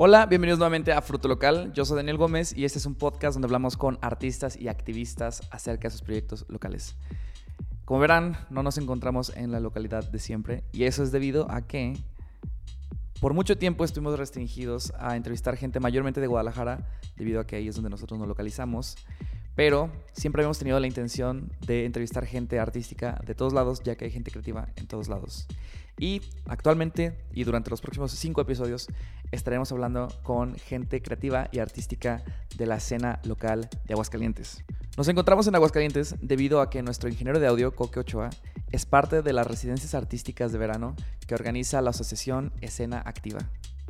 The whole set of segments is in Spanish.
Hola, bienvenidos nuevamente a Fruto Local. Yo soy Daniel Gómez y este es un podcast donde hablamos con artistas y activistas acerca de sus proyectos locales. Como verán, no nos encontramos en la localidad de siempre y eso es debido a que por mucho tiempo estuvimos restringidos a entrevistar gente mayormente de Guadalajara debido a que ahí es donde nosotros nos localizamos. Pero siempre habíamos tenido la intención de entrevistar gente artística de todos lados, ya que hay gente creativa en todos lados. Y actualmente y durante los próximos cinco episodios estaremos hablando con gente creativa y artística de la escena local de Aguascalientes. Nos encontramos en Aguascalientes debido a que nuestro ingeniero de audio, Coque Ochoa, es parte de las residencias artísticas de verano que organiza la asociación Escena Activa.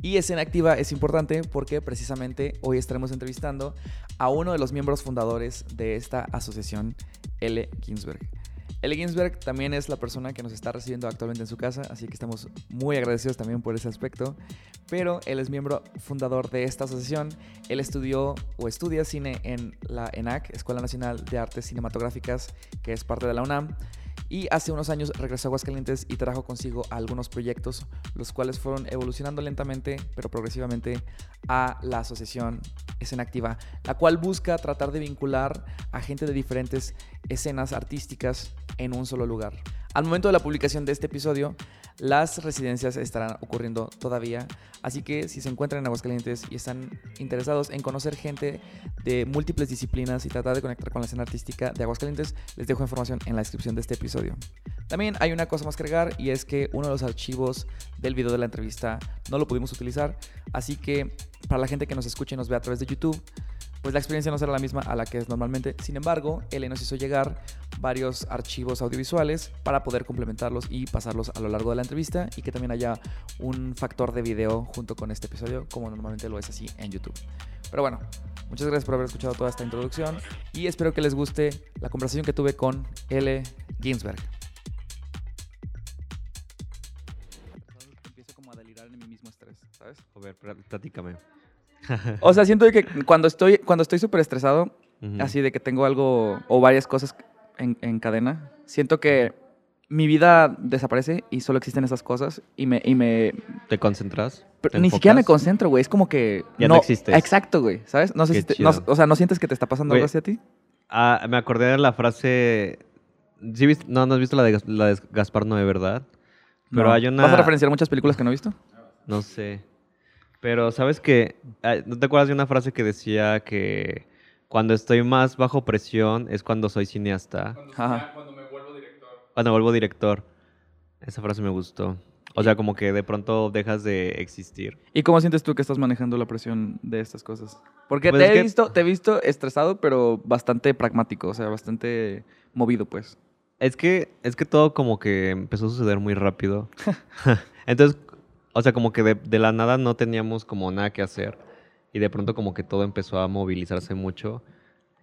Y Escena Activa es importante porque precisamente hoy estaremos entrevistando a uno de los miembros fundadores de esta asociación, L. Ginsberg. L. Ginsberg también es la persona que nos está recibiendo actualmente en su casa, así que estamos muy agradecidos también por ese aspecto. Pero él es miembro fundador de esta asociación. Él estudió o estudia cine en la ENAC, Escuela Nacional de Artes Cinematográficas, que es parte de la UNAM. Y hace unos años regresó a Aguascalientes y trajo consigo algunos proyectos, los cuales fueron evolucionando lentamente, pero progresivamente, a la asociación Escena Activa, la cual busca tratar de vincular a gente de diferentes escenas artísticas en un solo lugar. Al momento de la publicación de este episodio, las residencias estarán ocurriendo todavía, así que si se encuentran en Aguascalientes y están interesados en conocer gente de múltiples disciplinas y tratar de conectar con la escena artística de Aguascalientes, les dejo información en la descripción de este episodio. También hay una cosa más que agregar y es que uno de los archivos del video de la entrevista no lo pudimos utilizar, así que para la gente que nos escuche y nos ve a través de YouTube, pues la experiencia no será la misma a la que es normalmente. Sin embargo, él nos hizo llegar varios archivos audiovisuales para poder complementarlos y pasarlos a lo largo de la entrevista y que también haya un factor de video junto con este episodio, como normalmente lo es así en YouTube. Pero bueno, muchas gracias por haber escuchado toda esta introducción y espero que les guste la conversación que tuve con L. Ginsberg. Empiezo como a delirar en mi mismo estrés, ¿sabes? A ver, platícame. O sea, siento que cuando estoy cuando estoy súper estresado, así de que tengo algo o varias cosas en, en cadena, siento que mi vida desaparece y solo existen esas cosas y me... Y me ¿Te concentras? pero ¿Te ni siquiera me concentro, güey. Es como que... Ya no existes. Exacto, güey. ¿Sabes? No sé si te- no- o sea, ¿no sientes que te está pasando Güey, algo así a ti? Ah, me acordé de la frase. ¿Sí viste? No, no has visto la de, la de Gaspar Noé, ¿verdad? Pero No. hay una. ¿Vas a referenciar muchas películas que no he visto? No sé. Pero, ¿sabes qué? Ah, ¿No te acuerdas de una frase que decía que cuando estoy más bajo presión es cuando soy cineasta? Ajá. Cuando vuelvo director. Esa frase me gustó. O sea, como que de pronto dejas de existir. ¿Y cómo sientes tú que estás manejando la presión de estas cosas? Porque Pues te, es he que- visto, te he visto estresado, pero bastante pragmático, o sea, bastante movido, pues. Es que, es que todo como que empezó a suceder muy rápido. Entonces, o sea, como que de, de la nada no teníamos como nada que hacer. Y de pronto como que todo empezó a movilizarse mucho.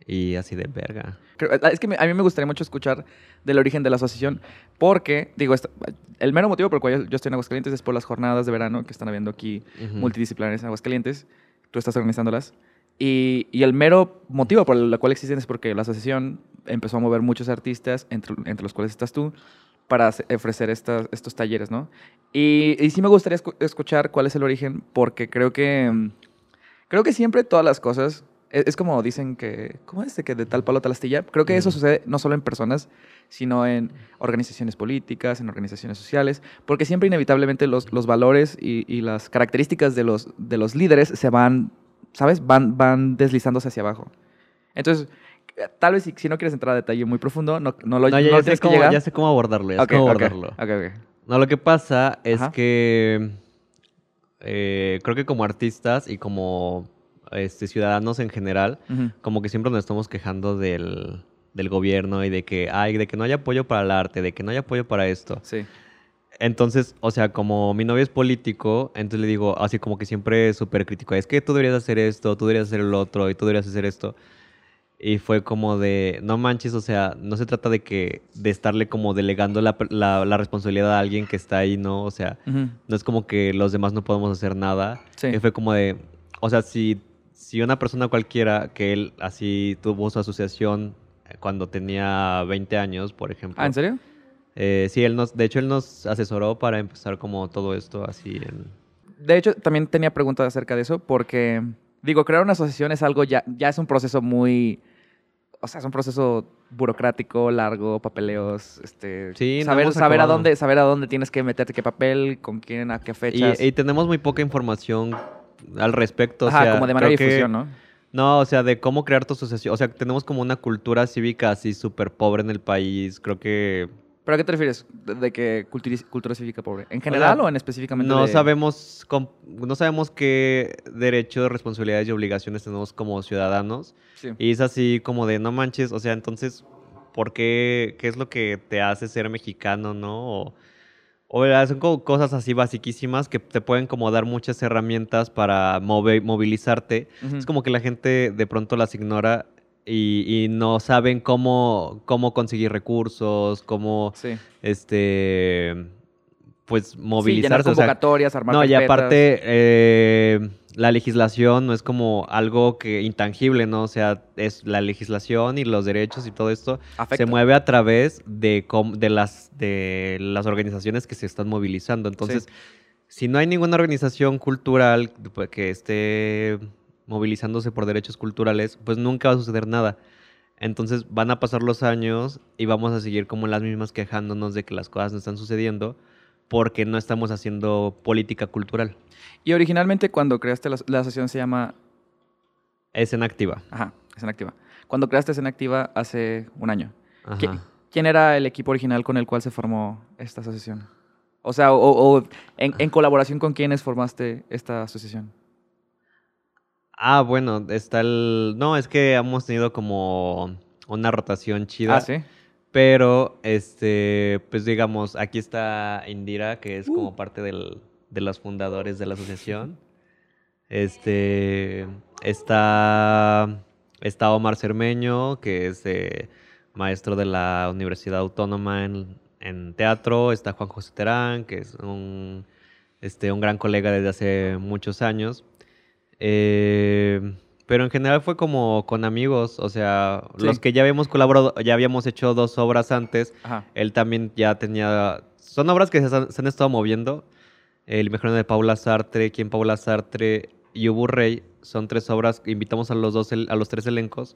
Y así de verga. Creo- Es que a mí me gustaría mucho escuchar del origen de la asociación, porque, digo, el mero motivo por el cual yo- estoy en Aguascalientes es por las jornadas de verano que están habiendo aquí Ujú. multidisciplinarias en Aguascalientes. Tú estás organizándolas. Y, y el mero motivo por el cual existen es porque la asociación empezó a mover muchos artistas, entre, entre los cuales estás tú, para ofrecer estas, estos talleres, ¿no? Y, y sí me gustaría escu- escuchar cuál es el origen, porque creo que, creo que siempre todas las cosas, es, es como dicen que, ¿cómo es? De que de tal palo tal astilla. Creo que eso sucede no solo en personas, sino en organizaciones políticas, en organizaciones sociales, porque siempre inevitablemente los, los valores y, y las características de los, de los líderes se van, ¿sabes? Van, van deslizándose hacia abajo. Entonces, tal vez si, si no quieres entrar a detalle muy profundo, no, no lo, No, no ya, lo ya sé cómo, ya sé cómo abordarlo. Ya sé Ok, cómo abordarlo. No, lo que pasa es Ajá. que eh, creo que como artistas y como este, ciudadanos en general, como que siempre nos estamos quejando del, del gobierno y de que, ay, de que no hay apoyo para el arte, de que no hay apoyo para esto. Sí. Entonces, o sea, como mi novio es político, entonces le digo, así como que siempre súper crítico, es que tú deberías hacer esto, tú deberías hacer el otro, y tú deberías hacer esto. Y fue como de, no manches, o sea, no se trata de que, de estarle como delegando la, la, la responsabilidad a alguien que está ahí, ¿no? O sea, no es como que los demás no podemos hacer nada. Sí. Y fue como de, o sea, si, si una persona cualquiera que él así tuvo su asociación cuando tenía 20 años, por ejemplo. Ah, ¿en serio? Eh, sí, él nos, de hecho él nos asesoró para empezar como todo esto así en... de hecho, también tenía preguntas acerca de eso, porque, digo, crear una asociación es algo ya, ya es un proceso muy, o sea, es un proceso burocrático, largo, papeleos, este, Sí, no saber, hemos saber a dónde, saber a dónde tienes que meterte qué papel, con quién, a qué fechas. Y, y tenemos muy poca información al respecto. o Ajá, sea, como de manera que- difusión, ¿no? No, o sea, de cómo crear tu asociación. O sea, tenemos como una cultura cívica así súper pobre en el país. Creo que ¿Pero a qué te refieres? ¿De, de que cultura, cívica pobre? ¿En general o, en específicamente? no de- sabemos no sabemos qué derechos, responsabilidades y obligaciones tenemos como ciudadanos. Sí. Y es así como de, no manches, o sea, entonces, ¿por qué? ¿Qué es lo que te hace ser mexicano, no? O, o ¿verdad? son como cosas así basiquísimas que te pueden como dar muchas herramientas para movilizarte. Es como que la gente de pronto las ignora y, y no saben cómo, cómo conseguir recursos, cómo, Sí. este, pues Sí, llenar movilizarse. o sea, convocatorias, armar no, y aparte, eh, la legislación no es como algo que intangible, ¿no? O sea, es la legislación y los derechos y todo esto Afecta. se mueve a través de, de, las, de las organizaciones que se están movilizando. Entonces, Sí. si no hay ninguna organización cultural pues, que esté movilizándose por derechos culturales, pues nunca va a suceder nada. Entonces van a pasar los años y vamos a seguir como las mismas quejándonos de que las cosas no están sucediendo porque no estamos haciendo política cultural. Y originalmente cuando creaste la, la asociación se llama... Es en activa. Ajá, Escena Activa. Cuando creaste Escena Activa hace un año. Ajá. ¿qui- ¿Quién era el equipo original con el cual se formó esta asociación? O sea, o, o en, en colaboración con quiénes formaste esta asociación. Ah, bueno, está el... No, es que hemos tenido como una rotación chida. Ah, sí. Pero, este, pues digamos, aquí está Indira, que es como parte del- de los fundadores de la asociación. Este, está, está Omar Cermeño, que es eh, maestro de la Universidad Autónoma en, en teatro. Está Juan José Terán, que es un, este, un gran colega desde hace muchos años. Eh, pero en general fue como con amigos, o sea, Sí. los que ya habíamos colaborado, ya habíamos hecho dos obras antes, Ajá. él también ya tenía, son obras que se, han- se han estado moviendo, El mejor de Paula Sartre, Quien Paula Sartre y Ubu Rey, son tres obras, invitamos a los, dos, a los tres elencos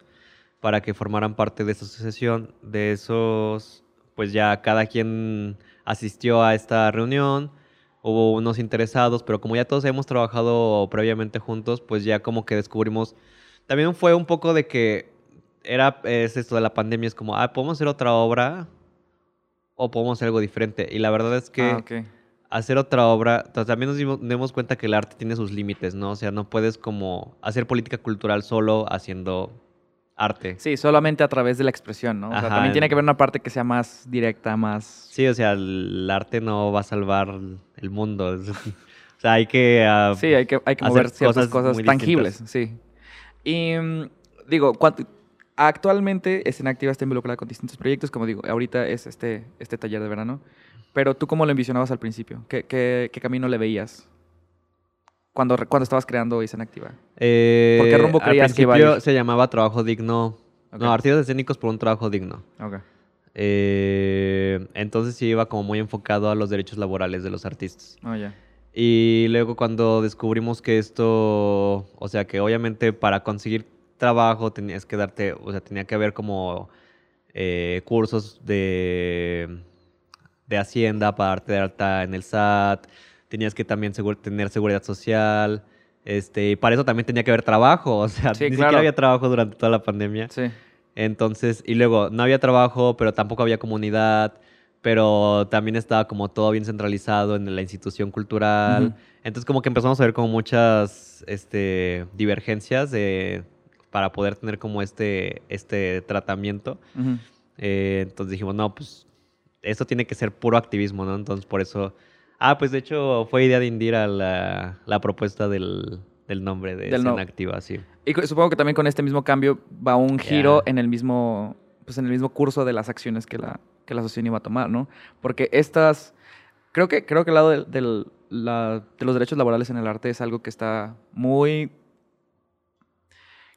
para que formaran parte de esta asociación, de esos, pues ya cada quien asistió a esta reunión, hubo unos interesados, pero como ya todos hemos trabajado previamente juntos, pues ya como que descubrimos, también fue un poco de que era, es esto de la pandemia, es como, ah, podemos hacer otra obra o podemos hacer algo diferente. Y la verdad es que Ah, hacer otra obra, también nos dimos, dimos cuenta que el arte tiene sus límites, ¿no? O sea, no puedes como hacer política cultural solo haciendo arte. Sí, solamente a través de la expresión, ¿no? O sea, también tiene en- que haber una parte que sea más directa, más... Sí, o sea, el arte no va a salvar el mundo. o sea, hay que... ah, Sí, hay que, hay que hacer mover ciertas cosas cosas, tangibles, sí. Y mm, digo, cuan- actualmente Escena Activa está involucrada con distintos proyectos, como digo, ahorita es este, este taller de verano, pero tú cómo lo envisionabas al principio? ¿Qué, qué- qué camino le veías cuando, cuando estabas creando Escena Activa? eh, ¿Por qué rumbo creías que iba a ir? se llamaba Trabajo Digno. No, Artistas Escénicos por un Trabajo Digno. Ok. Eh, entonces sí iba como muy enfocado a los derechos laborales de los artistas. Oh, ya. Y luego cuando descubrimos que esto, o sea, que obviamente para conseguir trabajo tenías que darte, o sea, tenía que haber como eh, cursos de, de Hacienda para darte de alta en el SAT, tenías que también tener seguridad social, este, y para eso también tenía que haber trabajo, o sea, Sí, ni claro. siquiera había trabajo durante toda la pandemia. Sí. Entonces, y luego no había trabajo, pero tampoco había comunidad, pero también estaba como todo bien centralizado en la institución cultural. Entonces, como que empezamos a ver como muchas este, divergencias de, para poder tener como este, este tratamiento. Eh, entonces dijimos, no, pues esto tiene que ser puro activismo, ¿no? Entonces, por eso... Ah, pues de hecho fue idea de Indira la, la propuesta del, del nombre de Del Escena no- Activa, sí. Y supongo que también con este mismo cambio va un giro en el mismo, pues en el mismo curso de las acciones que la, que la asociación iba a tomar, ¿no? Porque estas, creo que, creo que el lado del, del- la- de los derechos laborales en el arte es algo que está muy,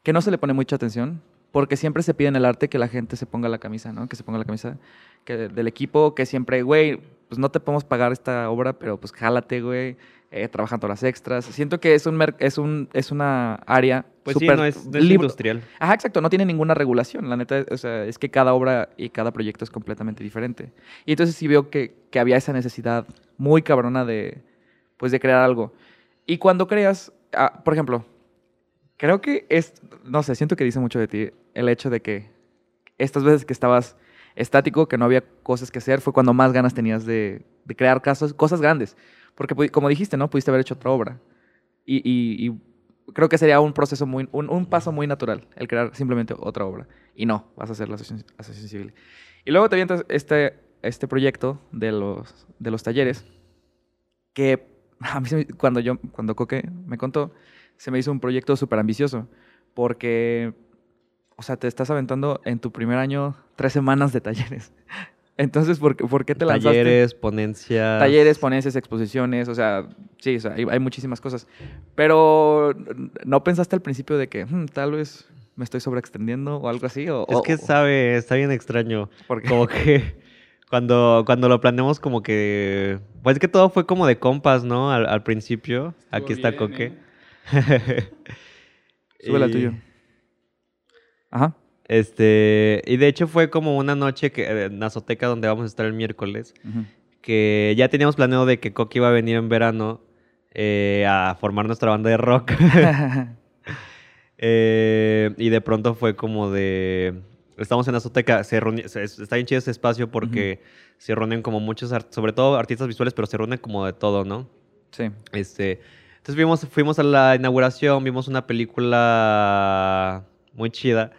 que no se le pone mucha atención, porque siempre se pide en el arte que la gente se ponga la camisa, ¿no? Que se ponga la camisa que, del equipo, que siempre, güey, pues no te podemos pagar esta obra, pero pues jálate, güey. eh, trabajan horas extras. Siento que es, un es, un, es una área Pues sí, súper no es, no es libre. industrial. Ajá, exacto, no tiene ninguna regulación. La neta, o sea, es que cada obra y cada proyecto es completamente diferente. Y entonces sí veo que, que había esa necesidad muy cabrona de, pues, de crear algo. Y cuando creas, ah, por ejemplo, creo que es, no sé, siento que dice mucho de ti el hecho de que estas veces que estabas estático, que no había cosas que hacer, fue cuando más ganas tenías de, crear casos, cosas grandes. Porque, pu- como dijiste, ¿no? Pudiste haber hecho otra obra. Y, creo que sería un proceso muy, un, paso muy natural, el crear simplemente otra obra. Y no, vas a hacer la asociación, asociación civil. Y luego te avientas este, este proyecto de los, de los talleres, que a mí cuando, yo, cuando Coque me contó, se me hizo un proyecto súper ambicioso, porque, o sea, te estás aventando en tu primer año tres semanas de talleres. Entonces, ¿por, qué- por qué te lanzaste? Talleres, ponencias. Talleres, ponencias, exposiciones, o sea, sí, o sea, hay, hay muchísimas cosas. Pero ¿no pensaste al principio de que "Hmm, tal vez me estoy sobreextendiendo o algo así? O, Es o- que sabe, está bien extraño. ¿Por qué? Como que cuando, cuando lo planeamos como que... Pues que todo fue como de compas, ¿no? Al, al principio. Aquí está Coque. ¿eh? Súbele al Y- tuyo. Ajá. Este, y de hecho fue como una noche que, eh, en Azoteca donde vamos a estar el miércoles, que ya teníamos planeado de que Coque iba a venir en verano eh, a formar nuestra banda de rock. Eh, y de pronto fue como de... Estamos en Azoteca, se reuni- se- es- está bien chido ese espacio porque se reúnen como muchos, sobre todo artistas visuales, pero se reúnen como de todo, ¿no? sí. Este, entonces vimos, fuimos a la inauguración, vimos una película muy chida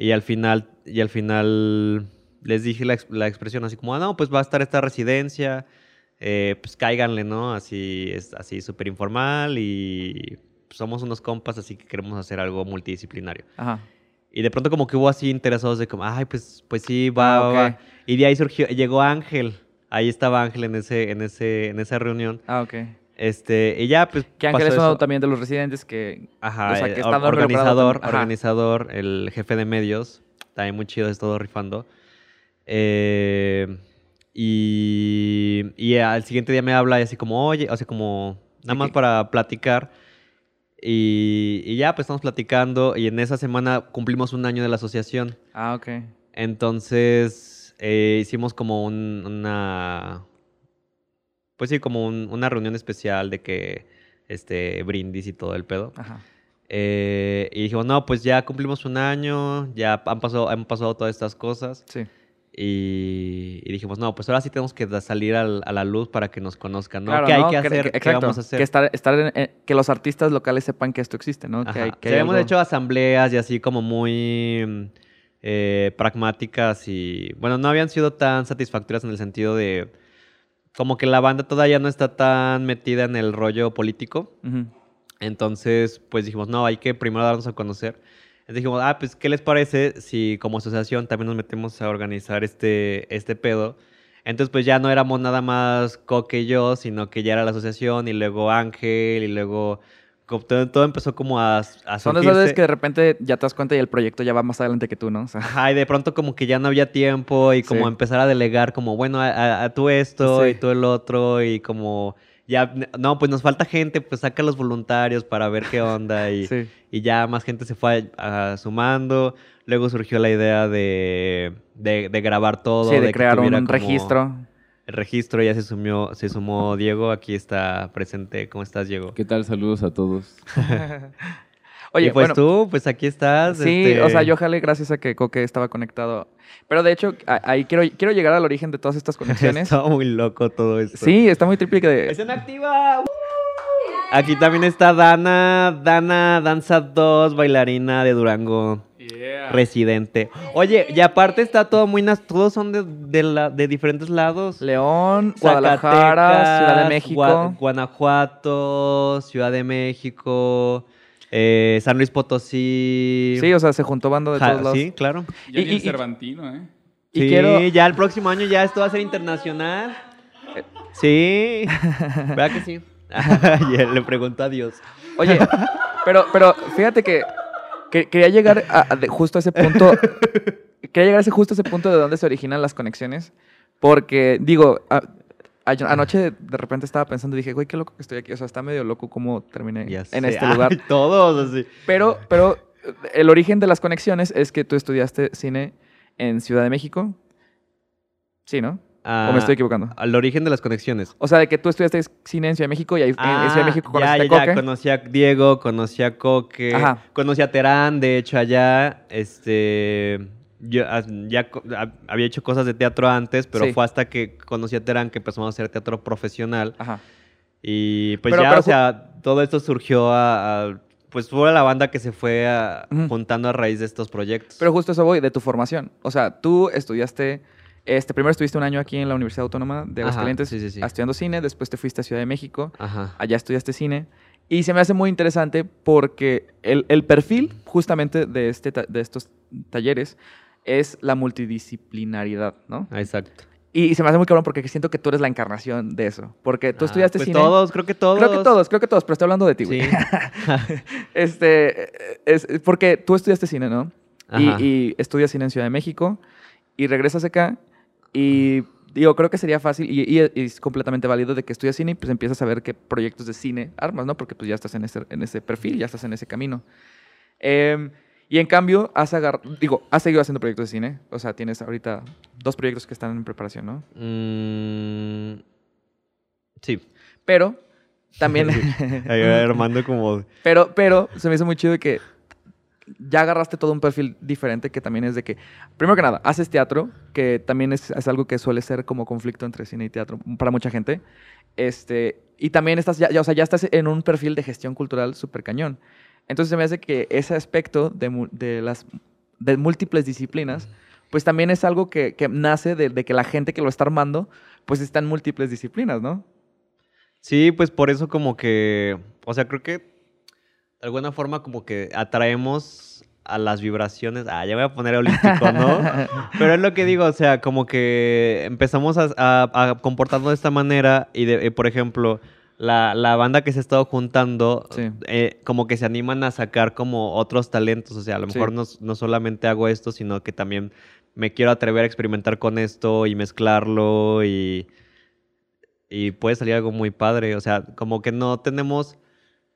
y al final, y al final les dije la, la expresión así como, ah, no, pues va a estar esta residencia, eh, pues cáiganle, ¿no? Así, es así súper informal y somos unos compas, así que queremos hacer algo multidisciplinario. Ajá. Y de pronto como que hubo así interesados de como, ay, pues, pues sí, va, Ah, va, ok. va". Y de ahí surgió, llegó Ángel. Ahí estaba Ángel en, ese, en, ese, en esa reunión. Ah, ok. Este, y ya, pues. Que Ángel pasó es uno también de los residentes que... Ajá, o sea, eh, que organizador. Ajá. organizador, el jefe de medios. También muy chido, es todo rifando. Eh, y, y al siguiente día me habla y así como, oye, o sea, como, nada más para platicar. Y, y ya, pues estamos platicando. Y en esa semana cumplimos un año de la asociación. Ah, ok. Entonces, eh, hicimos como un- una. Pues sí, como un- una reunión especial de que. Este, brindis y todo el pedo. Ajá. Eh, y dijimos, no, pues ya cumplimos un año, ya han pasado, han pasado todas estas cosas. Sí. Y, y dijimos, no, pues ahora sí tenemos que salir al- a la luz para que nos conozcan, ¿no? Claro, ¿Qué hay ¿no? que Que- hacer? que- ¿Qué exacto, vamos a hacer? Que, estar, estar en- eh, que los artistas locales sepan que esto existe, ¿no? Que Ajá. hay, que Sí, hay hemos algo- hecho asambleas y así como muy mm, eh, pragmáticas y bueno, no habían sido tan satisfactorias en el sentido de como que la banda todavía no está tan metida en el rollo político. Entonces, pues dijimos, no, hay que primero darnos a conocer. Entonces dijimos, ah, pues, ¿qué les parece si como asociación también nos metemos a organizar este, este pedo? Entonces, pues ya no éramos nada más Coque y yo, sino que ya era la asociación y luego Ángel y luego... Todo, empezó como a, a Son de esas veces surgirse. que de repente ya te das cuenta y el proyecto ya va más adelante que tú, ¿no? O sea, Ajá, y de pronto como que ya no había tiempo y como Sí. empezar a delegar como, bueno, a, a- a tú esto Sí. y tú el otro y como ya, no, pues nos falta gente, pues saca a los voluntarios para ver qué onda y, sí. y ya más gente se fue ah, sumando. Luego surgió la idea de, de, de grabar todo. Sí, de crear un como registro. Registro ya se sumió, se sumó Diego, aquí está presente. ¿Cómo estás, Diego? ¿Qué tal? Saludos a todos. Oye, y pues bueno, tú, pues aquí estás. sí, este, o sea, yo jalé gracias a que Coque estaba conectado. Pero de hecho, a- ahí quiero, quiero llegar al origen de todas estas conexiones. Está muy loco todo esto. sí, está muy triple que de... ¡Escena activa! Aquí también está Dana, Dana Danza 2, bailarina de Durango, Yeah. residente. Oye, y aparte está todo muy... nas- Todos son de, de, la- de diferentes lados. León, Guadalajara, Ciudad de México. Gua- Guanajuato, Ciudad de México, eh, San Luis Potosí. Sí, o sea, se juntó bando de Ja- todos lados. Sí, claro. Ya Y- y- Cervantino, ¿eh? Y sí, quiero- ya el próximo año ya esto va a ser internacional. Sí, ¿verdad que sí? y él le preguntó a Dios. Oye, pero, pero fíjate que, que quería llegar a, a de- justo a ese punto. quería llegar a ese, justo a ese punto de donde se originan las conexiones. Porque, digo, a- Ay- Anoche de repente estaba pensando y dije, güey, qué loco que estoy aquí. O sea, está medio loco cómo terminé Ya en este Ay, lugar. todos así. Pero, pero el origen de las conexiones es que tú estudiaste cine en Ciudad de México. Sí, ¿no? ¿O Ah, me estoy equivocando? Al origen de las conexiones. O sea, de que tú estudiaste cine en Ciudad de México y ahí en- en Ciudad de México Ah, ya, conociste ya, a ya, Coque. Conocí a Diego, conocí a Coque, Ajá. conocí a Terán, de hecho, allá. Este. Yo ah, ya ah, había hecho cosas de teatro antes, pero Sí. fue hasta que conocí a Terán que empezamos a hacer teatro profesional. Ajá. Y pues Pero- ya, pero o sea, todo esto surgió a, a- Pues fue la banda que se fue a- juntando a raíz de estos proyectos. Pero justo eso voy, de tu formación. O sea, tú estudiaste, este, primero estuviste un año aquí en la Universidad Autónoma de Aguascalientes sí, sí, sí. estudiando cine, después te fuiste a Ciudad de México, Ajá. allá estudiaste cine. Y se me hace muy interesante porque el, el perfil justamente de, este, de estos talleres es la multidisciplinaridad, ¿no? Exacto. Y se me hace muy cabrón porque siento que tú eres la encarnación de eso. Porque tú Ah, estudiaste pues cine. Todos, creo que todos. Creo que todos, creo que todos, pero estoy hablando de ti, güey. Sí. Este, es porque tú estudiaste cine, ¿no? Y, y estudias cine en Ciudad de México y regresas acá y digo, creo que sería fácil y, y- y es completamente válido de que estudias cine y pues empiezas a ver qué proyectos de cine armas, ¿no? Porque pues ya estás en ese, en ese perfil, ya estás en ese camino. Em, y en cambio, has agar- digo, has seguido haciendo proyectos de cine. O sea, tienes ahorita dos proyectos que están en preparación, ¿no? Mm, sí. Pero también... Ahí va Armando como... Pero, pero se me hizo muy chido que ya agarraste todo un perfil diferente que también es de que, primero que nada, haces teatro, que también es, es algo que suele ser como conflicto entre cine y teatro para mucha gente. Este, y también estás ya, ya, o sea, ya estás en un perfil de gestión cultural súper cañón. Entonces me hace que ese aspecto de, de las de múltiples disciplinas, pues también es algo que, que nace de, de que la gente que lo está armando, pues está en múltiples disciplinas, ¿no? Sí, pues por eso como que... O sea, creo que de alguna forma como que atraemos a las vibraciones. Ah, ya voy a poner olímpico, ¿no? Pero es lo que digo, o sea, como que empezamos a, a- a comportarnos de esta manera y, de, por ejemplo, la, la banda que se ha estado juntando, Sí. eh, como que se animan a sacar como otros talentos, o sea, a lo Sí. mejor no, no solamente hago esto, sino que también me quiero atrever a experimentar con esto y mezclarlo y, y puede salir algo muy padre, o sea, como que no tenemos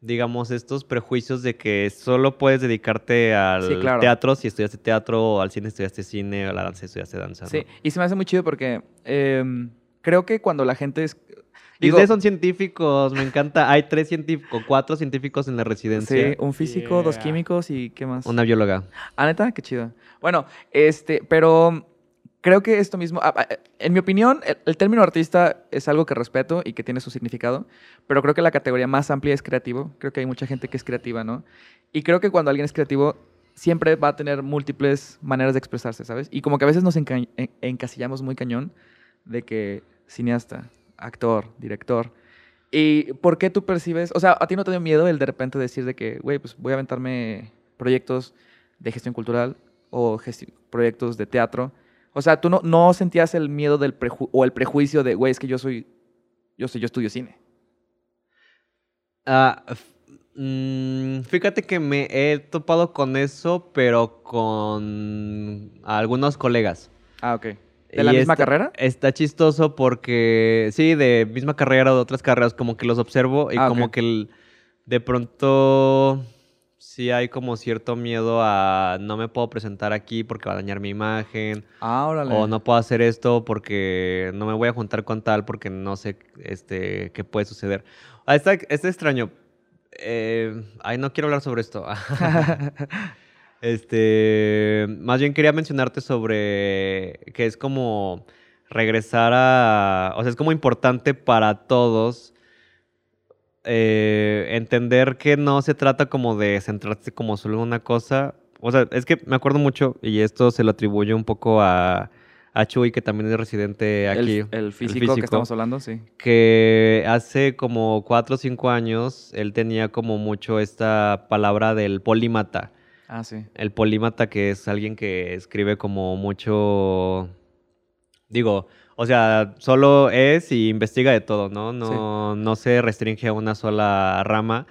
digamos, estos prejuicios de que solo puedes dedicarte al Sí, claro. teatro si estudiaste teatro, o al cine estudiaste cine, o a la danza estudiaste danza. ¿no? Sí, y se me hace muy chido porque em, creo que cuando la gente es... Y ustedes son científicos, me encanta. Hay tres científicos, cuatro científicos en la residencia. Sí, un físico, dos químicos y qué más. Una bióloga. Ah, neta, qué chido. Bueno, este, pero creo que esto mismo, ah, ah, en mi opinión, el, el término artista es algo que respeto y que tiene su significado, pero creo que la categoría más amplia es creativo. Creo que hay mucha gente que es creativa, ¿no? Y creo que cuando alguien es creativo, siempre va a tener múltiples maneras de expresarse, ¿sabes? Y como que a veces nos enca- en- encasillamos muy cañón de que cineasta, actor, director. ¿Y por qué tú percibes, o sea, a ti no te dio miedo el de repente decir de que, güey, pues voy a aventarme proyectos de gestión cultural o proyectos de teatro? O sea, tú no, no sentías el miedo del preju- o el prejuicio de, güey, es que yo soy, yo soy, yo estudio cine. Ah, mm, fíjate que me he topado con eso, pero con algunos colegas. Ah, ok. ¿De la Y misma está- carrera? Está chistoso porque, sí, de misma carrera o de otras carreras, como que los observo y Ah, como que de pronto sí hay como cierto miedo a no me puedo presentar aquí porque va a dañar mi imagen. Ah, órale. O no puedo hacer esto porque no me voy a juntar con tal porque no sé este, qué puede suceder. Ah, está, está extraño. Eh, ay, no quiero hablar sobre esto. este, más bien quería mencionarte sobre que es como regresar a, o sea, es como importante para todos eh, entender que no se trata como de centrarse como solo en una cosa. O sea, es que me acuerdo mucho, y esto se lo atribuyo un poco a, a Chuy, que también es residente aquí. el, el físico que estamos hablando, sí. Que hace como cuatro o cinco años él tenía como mucho esta palabra del polímata. Ah, sí. El polímata que es alguien que escribe como mucho... Digo, o sea, solo es y investiga de todo, ¿no? No, no se restringe a una sola rama.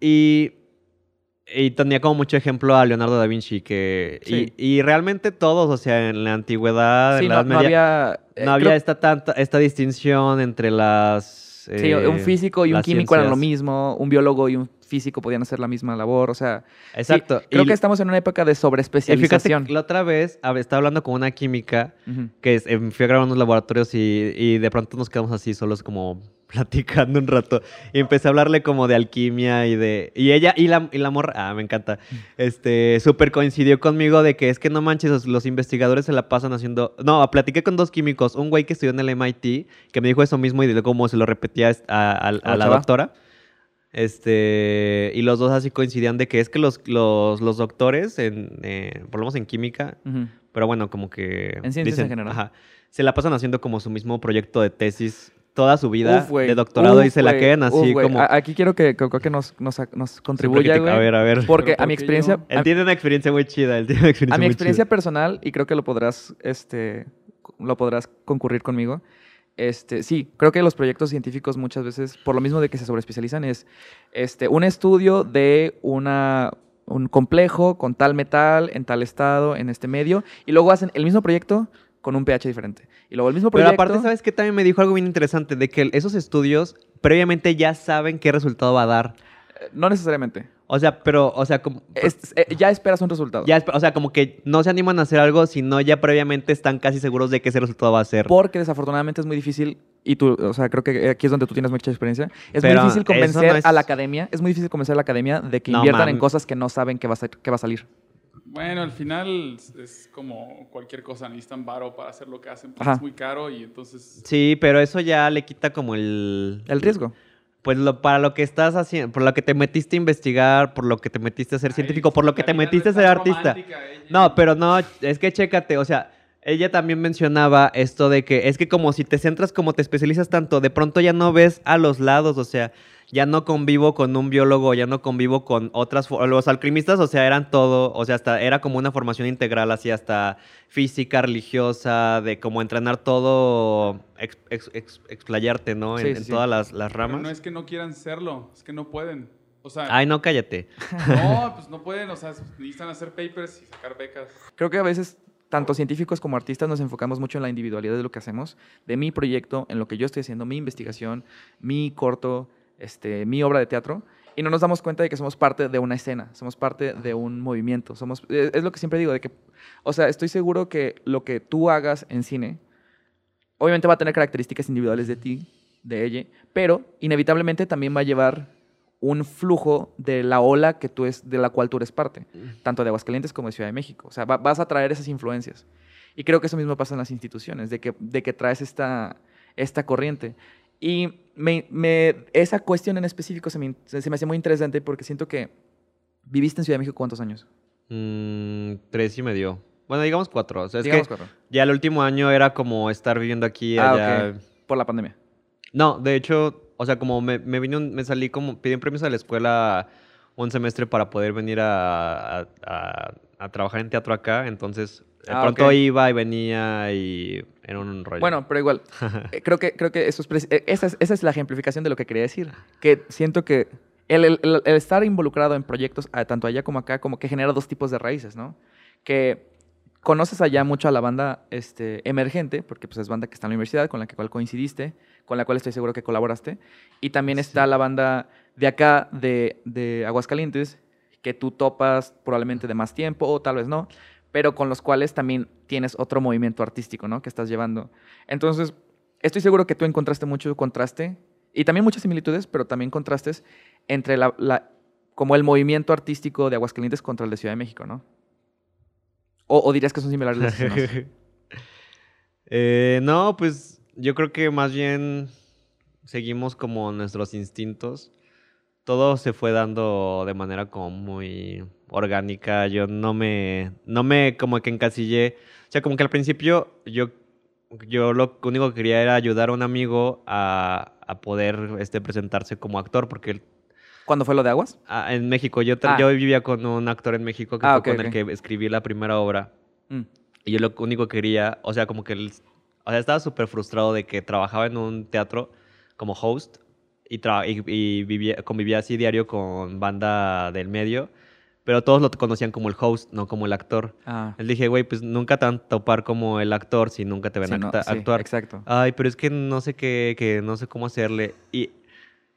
Y Y tenía como mucho ejemplo a Leonardo da Vinci, que... Sí. Y, y realmente todos, o sea, en la antigüedad, Sí, en la no, Edad no Media, había... eh, no había creo- esta, tanta, esta distinción entre las... Sí, eh, un físico y un químico eran lo mismo, un biólogo y un físico podían hacer la misma labor, o sea... sí, Exacto. creo y, que estamos en una época de fíjate sobreespecialización. la otra vez estaba hablando con una química que es- em, fui a grabar unos laboratorios y, y de pronto nos quedamos así solos como platicando un rato. Y empecé a hablarle como de alquimia y de y ella y la, y la morra ah me encanta este súper coincidió conmigo de que es que no manches los, los investigadores se la pasan haciendo no platiqué con dos químicos un güey que estudió en el MIT que me dijo eso mismo y de cómo se lo repetía a, a- a la doctora. Este y los dos así coincidían de que es que los, los, los doctores en eh, por lo menos en química pero bueno, como que... En ciencias en general. Ajá, se la pasan haciendo como su mismo proyecto de tesis toda su vida Uf, de doctorado y Uf, se la güey. quedan así Uf, como... A- Aquí quiero que, que, que nos, nos, nos contribuya, güey. A ver, a ver. Porque a mi ¿por qué experiencia... yo? Él tiene una experiencia muy chida, él tiene una experiencia A mi muy experiencia chida. personal, y creo que lo podrás, este, lo podrás concurrir conmigo. Este, sí, creo que los proyectos científicos muchas veces, por lo mismo de que se sobreespecializan, es este, un estudio de una, un complejo con tal metal, en tal estado, en este medio, y luego hacen el mismo proyecto con un pH diferente. Y luego el mismo Pero proyecto... aparte, ¿sabes qué? También me dijo algo bien interesante, de que esos estudios previamente ya saben qué resultado va a dar. eh, No necesariamente. O sea, pero, o sea, como... Es- eh, ya esperas un resultado. Ya, o sea, como que no se animan a hacer algo, sino ya previamente están casi seguros de que ese resultado va a ser. Porque desafortunadamente es muy difícil, y tú, o sea, creo que aquí es donde tú tienes mucha experiencia, es Pero muy difícil convencer no es- a la academia, es muy difícil convencer a la academia de que No, inviertan en cosas que no saben que va a, ser- que va a salir. Bueno, al final es- como cualquier cosa, necesitan varo para hacer lo que hacen, Ajá. es muy caro y entonces... Sí, pero eso ya le quita como el... El riesgo. Pues lo, para lo que estás haciendo, por lo que te metiste a investigar, por lo que te metiste a ser Ay, científico, por lo que te metiste a ser artista. No, pero no, es que chécate, o sea, ella también mencionaba esto de que es que como si te centras, como te especializas tanto, de pronto ya no ves a los lados, o sea, ya no convivo con un biólogo, ya no convivo con otras, los alquimistas, o sea, eran todo, o sea, hasta era como una formación integral, así hasta física, religiosa, de como entrenar todo, ex- ex- ex- explayarte, ¿no? En, Sí, en sí, sí. todas las, las Pero ramas. no es que no quieran serlo, es que no pueden. O sea, Ay, no, cállate. no, pues no pueden, o sea, necesitan hacer papers y sacar becas. Creo que a veces, tanto científicos como artistas, nos enfocamos mucho en la individualidad de lo que hacemos, de mi proyecto, en lo que yo estoy haciendo, mi investigación, mi corto, este, mi obra de teatro, y no nos damos cuenta de que somos parte de una escena, somos parte de un movimiento. Somos, es, es lo que siempre digo, de que, o sea, estoy seguro que lo que tú hagas en cine, obviamente va a tener características individuales de ti, de ella, pero inevitablemente también va a llevar un flujo de la ola que tú es, de la cual tú eres parte, tanto de Aguascalientes como de Ciudad de México. O sea, va- vas a traer esas influencias. Y creo que eso mismo pasa en las instituciones, de que, de que traes esta, esta corriente. Y me, me- esa cuestión en específico se me, se me hace muy interesante porque siento que viviste en Ciudad de México cuántos años? Mm, tres y medio. Bueno, digamos cuatro. O sea, es Digamos que cuatro. ya el último año era como estar viviendo aquí Ah, allá. Por la pandemia. No, de hecho, o sea, como me, me vine un- me salí como, pedí un permiso de la escuela un semestre para poder venir a, a- a- a trabajar en teatro acá, entonces de Ah, pronto iba y venía y era un rollo. Bueno, pero igual, eh, creo que, creo que eso es, preci- eh, esa, es, esa es la ejemplificación de lo que quería decir. Que siento que el, el- el- el estar involucrado en proyectos, tanto allá como acá, como que genera dos tipos de raíces, ¿no? Que conoces allá mucho a la banda este, emergente, porque pues es banda que está en la universidad, con la que cual coincidiste, con la cual estoy seguro que colaboraste. Y también está la banda de acá, de, de Aguascalientes, que tú topas probablemente de más tiempo, o tal vez no, pero con los cuales también tienes otro movimiento artístico, ¿no? Que estás llevando. Entonces, estoy seguro que tú encontraste mucho contraste y también muchas similitudes, pero también contrastes entre la, la- como el movimiento artístico de Aguascalientes contra el de Ciudad de México, ¿no? O, o dirías que son similares? Eh, no, pues yo creo que más bien seguimos como nuestros instintos. Todo se fue dando de manera como muy orgánica. Yo no me, no me como que encasillé. O sea, como que al principio yo, yo lo único que quería era ayudar a un amigo a, a poder este, presentarse como actor, porque él ¿Cuándo fue lo de Aguas? Ah, en México. Yo, Ah. yo vivía con un actor en México que Ah, fue con el que escribí la primera obra. Mm. Y yo lo único que quería, o sea, como que él, o sea, estaba súper frustrado de que trabajaba en un teatro como host y, y, y vivía, convivía así diario con banda del medio. pero todos lo conocían como el host, no como el actor. Ah, Le dije, güey, pues nunca te van a topar como el actor si nunca te ven sí, no, acta- sí, actuar. Exacto. Ay, pero es que no sé qué, que no sé cómo hacerle. Y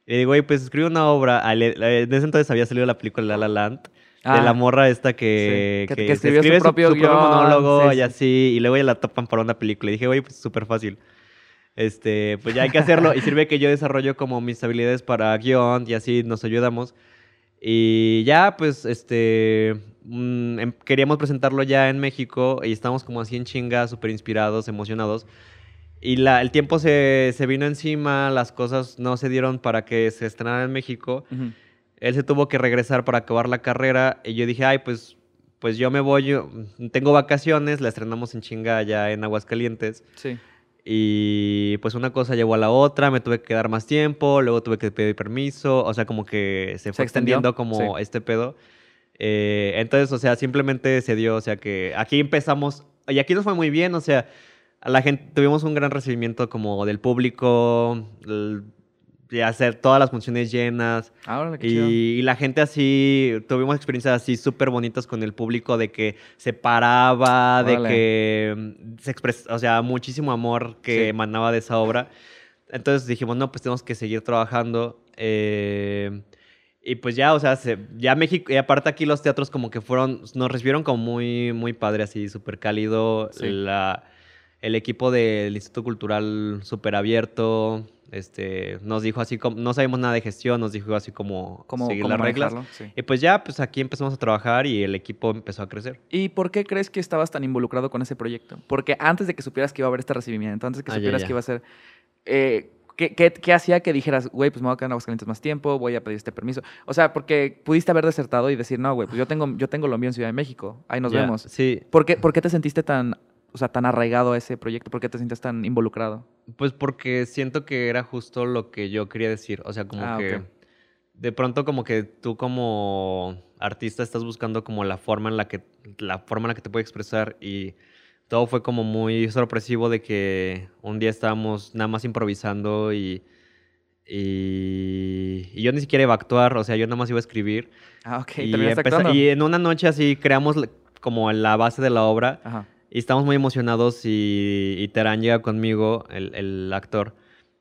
le digo, güey, pues escribe una obra. Le- En ese entonces había salido la película La La Land. de Ah, la morra esta que, Sí, que- que que escribió su propio guion, monólogo y sí. así, y luego ya la topan para una película. Y dije, güey, pues súper fácil. Este, pues ya hay que hacerlo. y sirve que yo desarrollo como mis habilidades para guion y así nos ayudamos. Y ya, pues, este, mm, em- queríamos presentarlo ya en México y estamos como así en chinga, súper inspirados, emocionados. Y la, el tiempo se, se vino encima, las cosas no se dieron para que se estrenara en México. Ujú. Él se tuvo que regresar para acabar la carrera y yo dije, ay, pues, pues yo me voy, yo tengo vacaciones, la estrenamos en chinga allá en Aguascalientes. Sí. Y pues una cosa llevó a la otra, me tuve que quedar más tiempo, luego tuve que pedir permiso, o sea, como que se fue extendió, extendiendo como sí. este pedo. Eh, entonces, o sea, simplemente se dio, o sea, que aquí empezamos, y aquí nos fue muy bien, o sea, a la gente, tuvimos un gran recibimiento como del público, el- de hacer todas las funciones llenas, Ah, qué y, y la gente así, tuvimos experiencias así súper bonitas con el público de que se paraba, de que mm, se expresa, o sea, muchísimo amor que Sí. emanaba de esa obra. Entonces dijimos, no, pues tenemos que seguir trabajando. eh, y pues ya, o sea, se- ya México, y aparte aquí los teatros como que fueron, nos recibieron como muy, muy padre, así, súper cálido. Sí. La, el equipo del Instituto Cultural súper abierto. Este, nos dijo así como, no sabemos nada de gestión, nos dijo así como ¿Cómo, seguir cómo las reglas. Sí. Y pues ya, pues aquí empezamos a trabajar y el equipo empezó a crecer. ¿Y por qué crees que estabas tan involucrado con ese proyecto? Porque antes de que supieras que iba a haber este recibimiento, antes de que Ah, ya, supieras ya. que iba a ser... eh, ¿qué, qué, qué hacía que dijeras, güey, pues me voy a quedar en Aguascalientes más tiempo, voy a pedir este permiso? O sea, porque pudiste haber desertado y decir, no, güey, pues yo tengo, yo tengo lo mío en Ciudad de México, ahí nos Ya, vemos. Sí, ¿Por qué, por qué te sentiste tan, o sea, tan arraigado a ese proyecto? ¿Por qué te sientes tan involucrado? pues porque siento que era justo lo que yo quería decir. O sea, como Ah, que de pronto como que tú como artista estás buscando como la forma en la que la forma en la que te puede expresar y todo fue como muy sorpresivo de que un día estábamos nada más improvisando y y, y yo ni siquiera iba a actuar, o sea, yo nada más iba a escribir. Ah, ok, y, actuando. y en una noche así creamos como la base de la obra Ajá. Y estamos muy emocionados y, y Terán llega conmigo, el, el actor,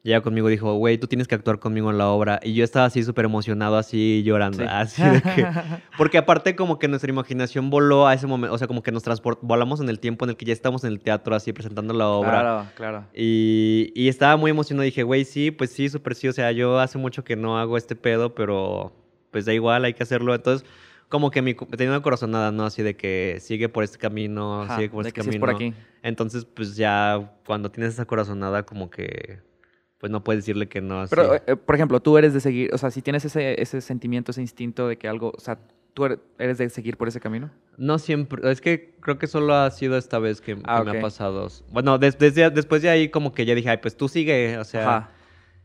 llega conmigo y dijo, güey, tú tienes que actuar conmigo en la obra. Y yo estaba así súper emocionado, así llorando, Sí. así de que... Porque aparte como que nuestra imaginación voló a ese momento, o sea, como que nos transport volamos en el tiempo en el que ya estamos en el teatro así presentando la obra. Claro, claro. Y, y estaba muy emocionado. Dije, güey, sí, pues sí, súper sí. O sea, yo hace mucho que no hago este pedo, pero pues da igual, hay que hacerlo. Entonces, como que mi, tenía una corazonada, ¿no? Así de que sigue por este camino, Ajá, sigue por de este que sí es camino. por aquí. Entonces, pues ya cuando tienes esa corazonada, como que, pues no puedes decirle que no. Así. Pero, eh, por ejemplo, tú eres de seguir, o sea, si tienes ese, ese sentimiento, ese instinto de que algo, o sea, tú eres- eres de seguir por ese camino. No siempre, es que creo que solo ha sido esta vez que, que Ah, me ha pasado. Bueno, des- desde, después de ahí como que ya dije, ay, pues tú sigue, o sea... Ajá.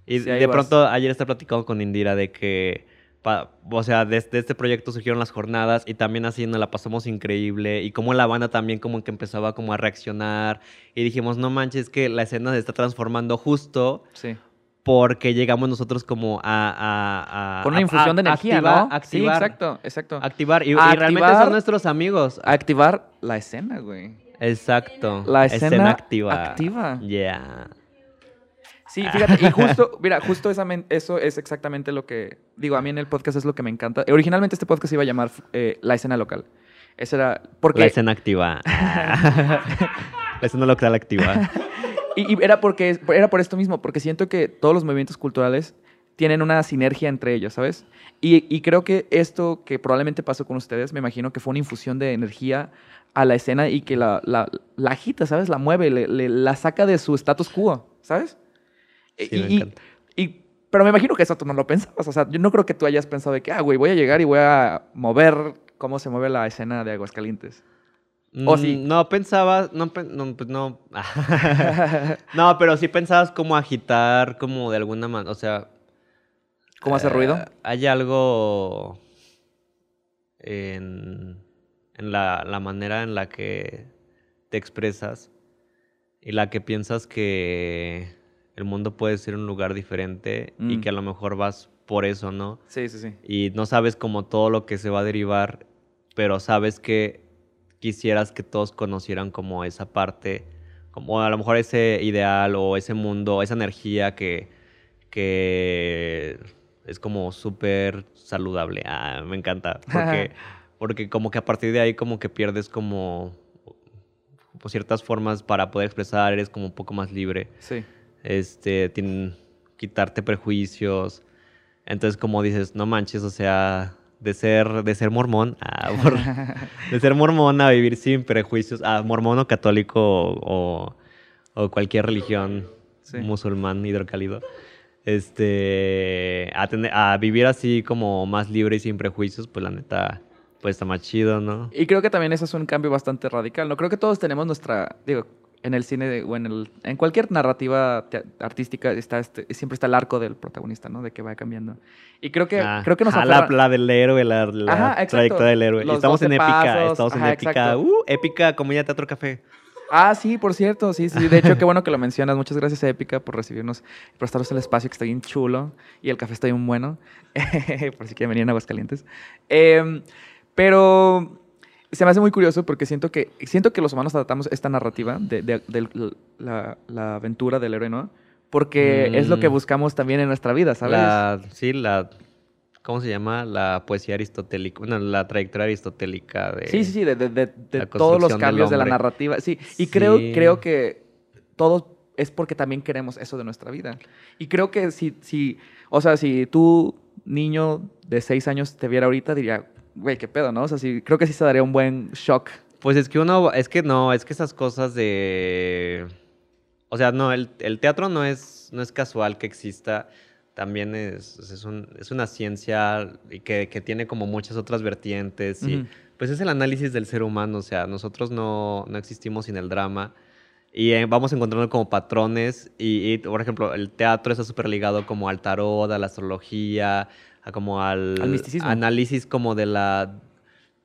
Y Sí, de vas. pronto ayer estaba platicando con Indira de que, pa- o sea, desde este proyecto surgieron las jornadas y también así nos la pasamos increíble y como la banda también como que empezaba como a reaccionar y dijimos, no manches, que la escena se está transformando justo Sí. porque llegamos nosotros como a... a- a- Con una a- infusión de energía, activar, ¿no? Activar, Sí, exacto, exacto. Activar. Y, realmente son nuestros amigos. Activar la escena, güey. Exacto. La escena activa. activa. Yeah. Sí, fíjate, y justo, mira, justo esa eso es exactamente lo que, digo, a mí en el podcast es lo que me encanta. Originalmente este podcast se iba a llamar eh, La Escena Local. Esa era, porque... La escena activa. la escena local activa. Y, y era porque era por esto mismo, porque siento que todos los movimientos culturales tienen una sinergia entre ellos, ¿sabes? Y, y creo que esto que probablemente pasó con ustedes, me imagino que fue una infusión de energía a la escena y que la, la, la agita, ¿sabes? La mueve, le- le- la saca de su status quo, ¿sabes? Sí, y, me y- encanta. y- pero me imagino que eso tú no lo pensabas, o sea, yo no creo que tú hayas pensado de que, ah, güey, voy a llegar y voy a mover cómo se mueve la escena de Aguascalientes. ¿O sí? Mm, No, pensaba, no, pen- no, pues no. no, pero sí pensabas como agitar, como de alguna manera, o sea... ¿Cómo hace eh, ruido? Hay algo en, en la, la manera en la que te expresas y la que piensas que el mundo puede ser un lugar diferente y Mm. que a lo mejor vas por eso, ¿no? Sí, sí, sí. y no sabes como todo lo que se va a derivar pero sabes que quisieras que todos conocieran como esa parte, como a lo mejor ese ideal o ese mundo, esa energía que, que es como súper saludable. Ah, me encanta. Porque, porque como que a partir de ahí como que pierdes como, como ciertas formas para poder expresar, eres como un poco más libre. Sí. Este, tienen, quitarte prejuicios. Entonces como dices, no manches, o sea, de ser, de ser mormón, a, por- de ser mormón a vivir sin prejuicios, a mormón o católico o, o cualquier religión Sí. musulmán hidrocálido, este, a, tener- a vivir así como más libre y sin prejuicios, pues la neta, pues está más chido, ¿no? Y creo que también eso es un cambio bastante radical, ¿no? Creo que todos tenemos nuestra, digo, en el cine de- o en, el, en cualquier narrativa te- artística está este, siempre está el arco del protagonista, ¿no? De que va cambiando. Y creo que, Ah, creo que nos ah, la, aferra- la del héroe, la, la Ajá, trayectoria del héroe. Los estamos en 12 épica, pasos, estamos en ajá, épica, exacto. uh, épica comedia teatro café. Ah, sí, por cierto, sí, sí. De hecho, qué bueno que lo mencionas. Muchas gracias a Épica por recibirnos, por prestarnos el espacio que está bien chulo y el café está bien bueno. por si quieren venir a Aguascalientes. Em, pero se me hace muy curioso porque siento que, siento que los humanos tratamos esta narrativa de, de- de la, la aventura del héroe, ¿no? Porque es lo que Mm. buscamos también en nuestra vida, ¿sabes? La, sí, la, ¿cómo se llama? La poesía aristotélica, bueno, la trayectoria aristotélica de... Sí, sí, sí, de, todos los cambios de la narrativa. Sí, y creo, Sí. creo que todo es porque también queremos eso de nuestra vida. Y creo que si, si o sea, si tú, niño de seis años, te viera ahorita, diría, güey, qué pedo, ¿no? O sea, sí, creo que sí se daría un buen shock. Pues es que uno, es que no, es que esas cosas de... O sea, no, el, el teatro no es, no es casual que exista, también es, es, un- es una ciencia y que, que tiene como muchas otras vertientes y Ujú. pues es el análisis del ser humano, o sea, nosotros no, no existimos sin el drama y eh, vamos encontrando como patrones y, y, por ejemplo, el teatro está súper ligado como al tarot, a la astrología, a como al, Al misticismo. análisis como de la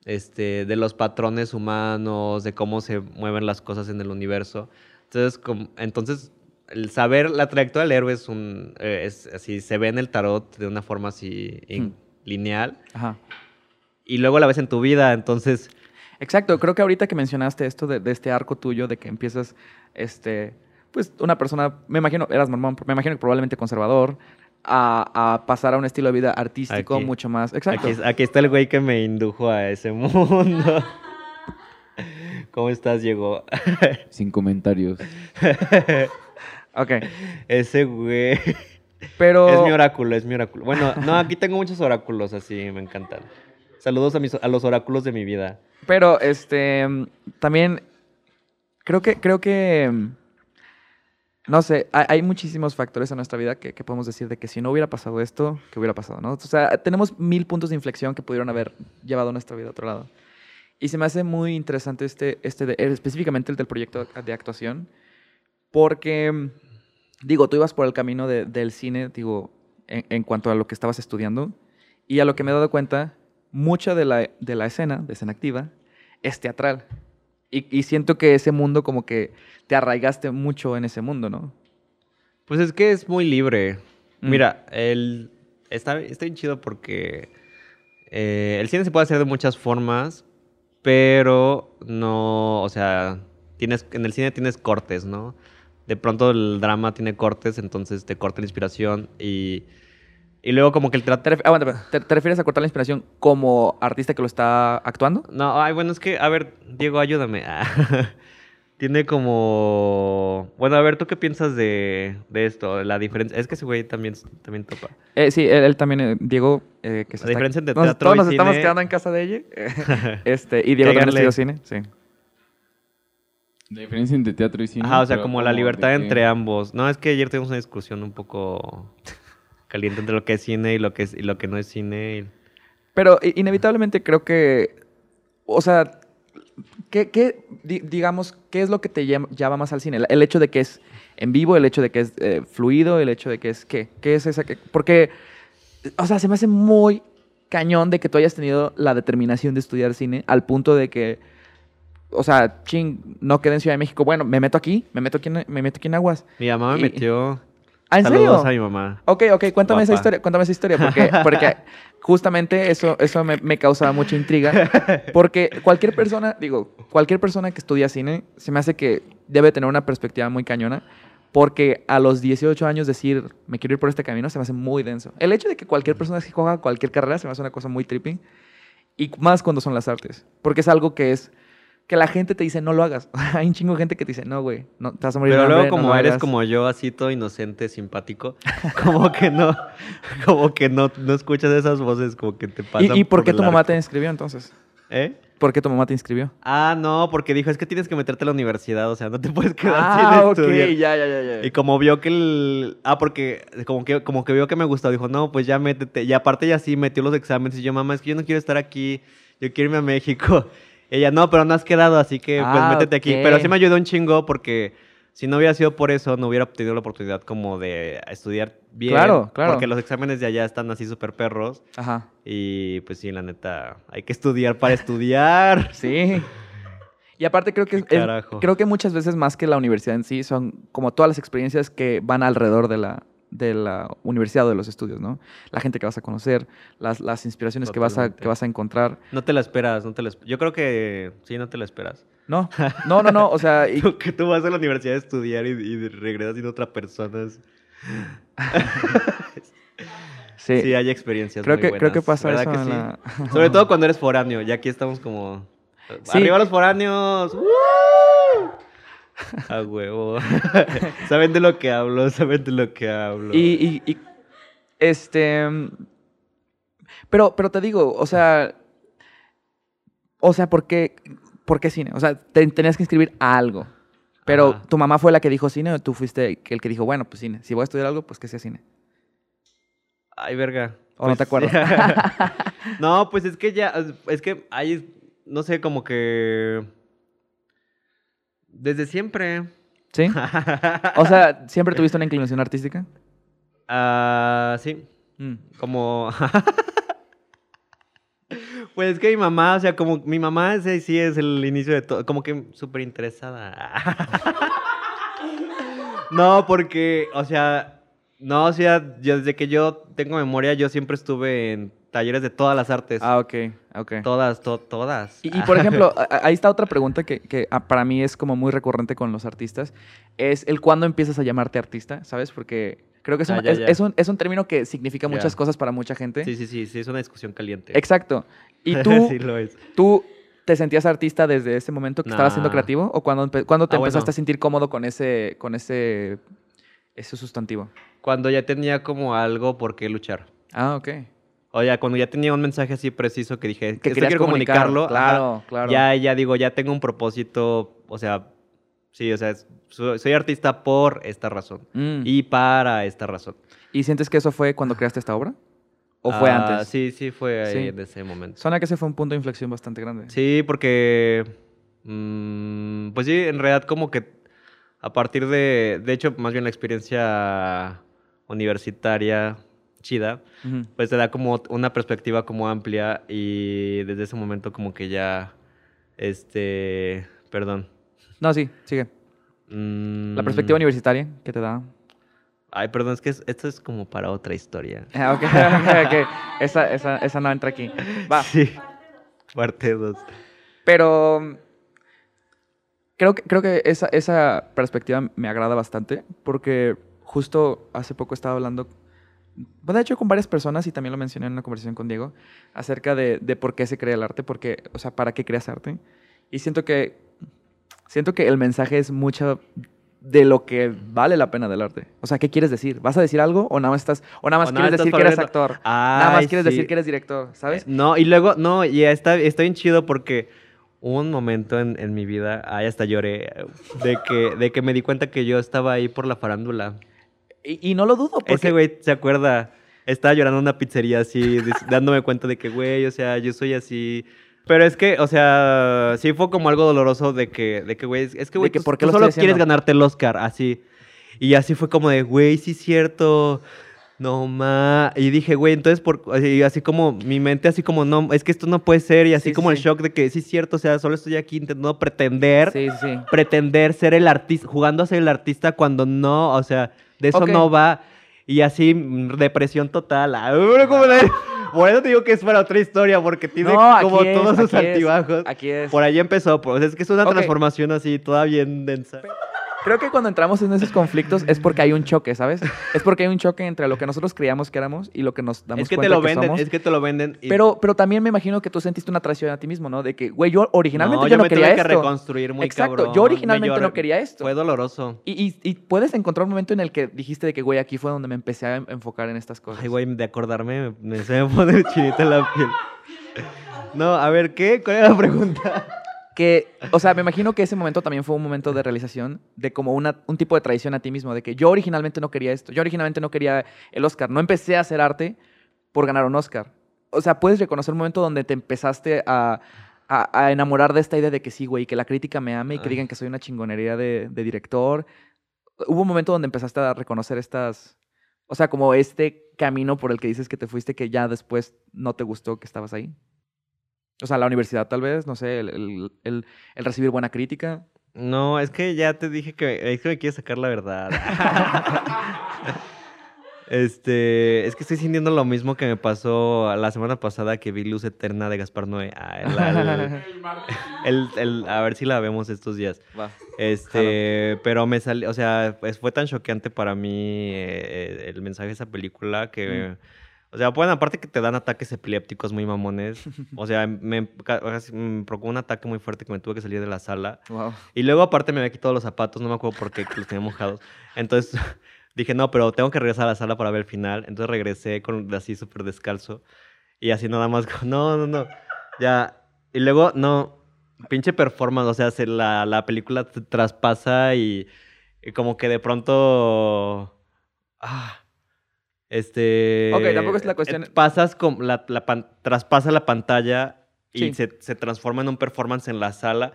este, de los patrones humanos, de cómo se mueven las cosas en el universo. Entonces, como- entonces el saber la trayectoria del héroe es un, eh, es así, se ve en el tarot de una forma así in- Hmm. lineal Ajá. y luego la ves en tu vida, entonces Exacto, creo que ahorita que mencionaste esto de, de este arco tuyo, de que empiezas, este, pues una persona, me imagino, eras mormón, me imagino que probablemente conservador, a, a pasar a un estilo de vida artístico Aquí. mucho más. Exacto. aquí, aquí está el güey que me indujo a ese mundo. ¿Cómo estás, Diego? Sin comentarios. Ok. Ese güey. Pero. Es mi oráculo, es mi oráculo. Bueno, no, aquí tengo muchos oráculos así, me encantan. Saludos a, mis, a los oráculos de mi vida. Pero, este, también creo que, creo que, no sé, hay, muchísimos factores en nuestra vida que, podemos decir de que si no hubiera pasado esto, ¿qué hubiera pasado? ¿no? O sea, tenemos mil puntos de inflexión que pudieron haber llevado nuestra vida a otro lado. Y se me hace muy interesante este, este de- específicamente el del proyecto de actuación, porque, digo, tú ibas por el camino de- del cine, digo, en, cuanto a lo que estabas estudiando, y a lo que me he dado cuenta, mucha de la, de la escena, de escena activa, es teatral. Y siento que ese mundo como que te arraigaste mucho en ese mundo, ¿no? Pues es que es muy libre. Mm. Mira, el, está, está bien chido porque eh, el cine se puede hacer de muchas formas, pero no, o sea, tienes, en el cine tienes cortes, ¿no? De pronto el drama tiene cortes, entonces te corta la inspiración y, y luego como que el ¿Te, trato... espera. ¿Te- te refieres a cortar la inspiración como artista que lo está actuando? No, ay, bueno, es que, a ver, Diego, ayúdame. Tiene como... Bueno, a ver, ¿tú qué piensas de, de esto? La diferencia... Es que ese güey también, también topa. Eh, sí, él, él también, eh, Diego, eh, que se La diferencia entre nos- teatro Todos y nos estamos cine- quedando en casa de ella. este, y Diego también estudió cine, sí. La diferencia entre teatro y cine. Ajá, o sea, como la libertad que- entre ambos. No, es que ayer tuvimos una discusión un poco caliente entre lo que es cine y lo que, es, y lo que no es cine. y- Pero i- inevitablemente creo que, o sea, ¿qué, qué, di- digamos, qué es lo que te llam- llama más al cine? El, el hecho de que es en vivo, el hecho de que es eh, fluido, el hecho de que es, ¿qué? ¿Qué es esa? que- porque, o sea, se me hace muy cañón de que tú hayas tenido la determinación de estudiar cine al punto de que, o sea, ching, no quedé en Ciudad de México, bueno, me meto aquí, me meto aquí en, me meto aquí en Aguas. Mi mamá me metió... ¿Ah, en Saludos serio? a mi mamá. Ok, ok, cuéntame esa Guapa. historia, cuéntame esa historia, porque, porque justamente eso, eso me, me causa mucha intriga, porque cualquier persona, digo, cualquier persona que estudia cine, se me hace que debe tener una perspectiva muy cañona, porque a los 18 años decir, me quiero ir por este camino, se me hace muy denso. El hecho de que cualquier persona que coja cualquier carrera se me hace una cosa muy trippy, y más cuando son las artes, porque es algo que es, que la gente te dice, no lo hagas. Hay un chingo de gente que te dice, no, güey, no, te vas a morir de Pero luego hambre, como eres hagas". como yo, así todo inocente, simpático, como que no, como que no, no escuchas esas voces, como que te pasan ¿Y, y por qué tu mamá te inscribió entonces? ¿Eh? ¿Por qué tu mamá te inscribió? Ah, no, porque dijo, es que tienes que meterte a la universidad, o sea, no te puedes quedar Ah, sin ok, estudiar. ya, ya, ya, ya. Y como vio que el... Ah, porque como que, como que vio que me gustó, dijo, no, pues ya métete. Y aparte ya sí, metió los exámenes. Y yo, mamá, es que yo no quiero estar aquí, yo quiero irme a México. Ella, no, pero no has quedado, así que pues Ah, métete aquí. Pero sí me ayudó un chingo porque si no hubiera sido por eso, no hubiera obtenido la oportunidad como de estudiar bien. Claro, claro. Porque los exámenes de allá están así súper perros. Ajá. Y pues sí, la neta, hay que estudiar para estudiar. Sí. Y aparte creo que, es- creo que muchas veces más que la universidad en sí, son como todas las experiencias que van alrededor de la, de la universidad o de los estudios, ¿no? La gente que vas a conocer, las, las inspiraciones que vas, a, que vas a encontrar. No te la esperas, no te la Yo creo que sí, no te la esperas. No, no, no, no, o sea, y- que tú vas a la universidad a estudiar y, y regresas siendo otra persona. es- sí, Sí, hay experiencias creo, muy que, creo que pasa ¿verdad eso que en sí? la... Sobre todo cuando eres foráneo, ya aquí estamos como... Sí. ¡Arriba los foráneos! ¡Woo! A huevo. saben de lo que hablo, saben de lo que hablo. Y, y- y, este. Pero, pero te digo, o sea. O sea, ¿por qué, por qué cine? O sea, te, tenías que inscribir a algo. Pero Ajá. tu mamá fue la que dijo cine o tú fuiste el que dijo, bueno, pues cine. Si voy a estudiar algo, pues que sea cine. Ay, verga. ¿O no te acuerdas? no, pues es que ya, es que hay, no sé, como que... Desde siempre. ¿Sí? O sea, ¿siempre tuviste una inclinación artística? Ah, sí, Mm. como... pues es que mi mamá, o sea, como mi mamá ese sí es el inicio de todo, como que súper interesada. no, porque, o sea, no, o sea, yo, desde que yo tengo memoria, yo siempre estuve en talleres de todas las artes. Ah, ok, ok. Todas, to- todas. Y, y, por ejemplo, ahí está otra pregunta que, que, ah, para mí es como muy recurrente con los artistas. Es el cuándo empiezas a llamarte artista, ¿sabes? Porque creo que es un, Ah, ya, es, ya. es un, es un término que significa Ya. muchas cosas para mucha gente. Sí, sí, sí, sí, es una discusión caliente. Exacto. ¿Y tú, sí lo es. tú te sentías artista desde ese momento que estabas siendo Nah. creativo? ¿O cuando, cuándo te Ah, empezaste bueno. a sentir cómodo con ese, con ese, ese sustantivo? Cuando ya tenía como algo por qué luchar. Ah, ok. O ya, cuando ya tenía un mensaje así preciso que dije, Que quiero comunicar. comunicarlo. ajá, Claro. Ya, ya digo, ya tengo un propósito, o sea, sí, o sea, soy, soy artista por esta razón. Mm. Y para esta razón. ¿Y sientes que eso fue cuando creaste esta obra? ¿O fue Ah, antes? Sí, sí, fue ahí Sí. en ese momento. Suena que ese fue un punto de inflexión bastante grande. Sí, porque. mm, pues sí, en realidad, como que a partir de. De hecho, más bien la experiencia universitaria chida, Ujú. pues te da como una perspectiva como amplia y desde ese momento, como que ya. Este. Perdón. No, sí, sigue. La perspectiva Mm, universitaria que te da. Ay, perdón, es que es- esto es como para otra historia. Ah, ok, ok, ok. Esa, esa, esa no entra aquí. Va. Sí. Parte 2. Pero mm, creo que, creo que esa, esa perspectiva me agrada bastante porque justo hace poco estaba hablando, bueno, de hecho con varias personas y también lo mencioné en una conversación con Diego, acerca de, de por qué se crea el arte, porque, o sea, para qué creas arte. Y siento que, siento que el mensaje es mucho de lo que vale la pena del arte. O sea, ¿qué quieres decir? ¿Vas a decir algo o nada más estás, o nada más O nada quieres estás decir que eres actor? nada más Ay, quieres sí. decir que eres director, ¿sabes? Eh, No, y luego, no, y está, está bien chido porque hubo un momento en, en mi vida, ay, hasta lloré, de que, de que me di cuenta que yo estaba ahí por la farándula. Y, y no lo dudo, porque... Ese güey se acuerda, estaba llorando en una pizzería así, dándome cuenta de que, güey, o sea, yo soy así. Pero es que, o sea, sí fue como algo doloroso de que, de que, güey, es- que, güey, que tú- ¿por qué tú lo solo quieres ganarte el Oscar, así. Y así fue como de, güey, sí es cierto. No ma. Y dije, güey, entonces, por, así, así como mi mente, así como, no, es que esto no puede ser. Y así Sí, como sí, el shock de que sí es cierto, o sea, solo estoy aquí intentando pretender sí. pretender ser el artista, jugando a ser el artista cuando no, o sea, De eso Ok. no va. Y así, mm, depresión total. Por eso te digo que es para otra historia, porque tiene No, como es, todos sus aquí es, altibajos. Aquí es. Por ahí empezó, pues es que es una Ok. transformación así, toda bien densa. Creo que cuando entramos en esos conflictos es porque hay un choque, ¿sabes? Es porque hay un choque entre lo que nosotros creíamos que éramos y lo que nos damos Es que cuenta te lo que venden, somos. es que te lo venden. y- Pero, pero también me imagino que tú sentiste una traición a ti mismo, ¿no? De que, güey, yo originalmente no, yo, no me quería tuve que esto. reconstruir muy Exacto, cabrón. yo Me originalmente no quería esto. Fue doloroso. Y, y- y puedes encontrar un momento en el que dijiste de que, güey, aquí fue donde me empecé a enfocar en estas cosas. Ay, güey, de acordarme, me, me se me pone chinita la piel. No, a ver, ¿qué? ¿Cuál era la pregunta? Que, o sea, me imagino que ese momento también fue un momento de realización de como una, un tipo de traición a ti mismo, de que yo originalmente no quería esto, yo originalmente no quería el Oscar, no empecé a hacer arte por ganar un Oscar. O sea, puedes reconocer un momento donde te empezaste a, a- a enamorar de esta idea de que sí, güey, que la crítica me ame y que Ay. digan que soy una chingonería de, de director. Hubo un momento donde empezaste a reconocer estas, o sea, como este camino por el que dices que te fuiste que ya después no te gustó que estabas ahí. O sea, la universidad tal vez, no sé, el, el- el- el recibir buena crítica. No, es que ya te dije que es que me quieres sacar la verdad. este, es que estoy sintiendo lo mismo que me pasó la semana pasada que vi Luz Eterna de Gaspar Noé. Ah, el- el- El marketing. el- el- a ver si la vemos estos días. Va. Este, pero me salió, o sea, pues fue tan choqueante para mí eh, el mensaje de esa película que, o sea, bueno, aparte que te dan ataques epilépticos muy mamones, o sea, me, me provocó un ataque muy fuerte que me tuve que salir de la sala. Wow. Y luego aparte me había quitado los zapatos, no me acuerdo por qué, que los tenía mojados. Entonces dije, no, pero tengo que regresar a la sala para ver el final. Entonces regresé con así súper descalzo. Y así nada más, no, no, no. Ya. Y luego, no, pinche performance, o sea, se, la, la película te traspasa y, y como que de pronto... Ah, este... Ok, tampoco es la cuestión- eh, Pasas con la, la pan- traspasa la pantalla y Sí. se, se transforma en un performance en la sala.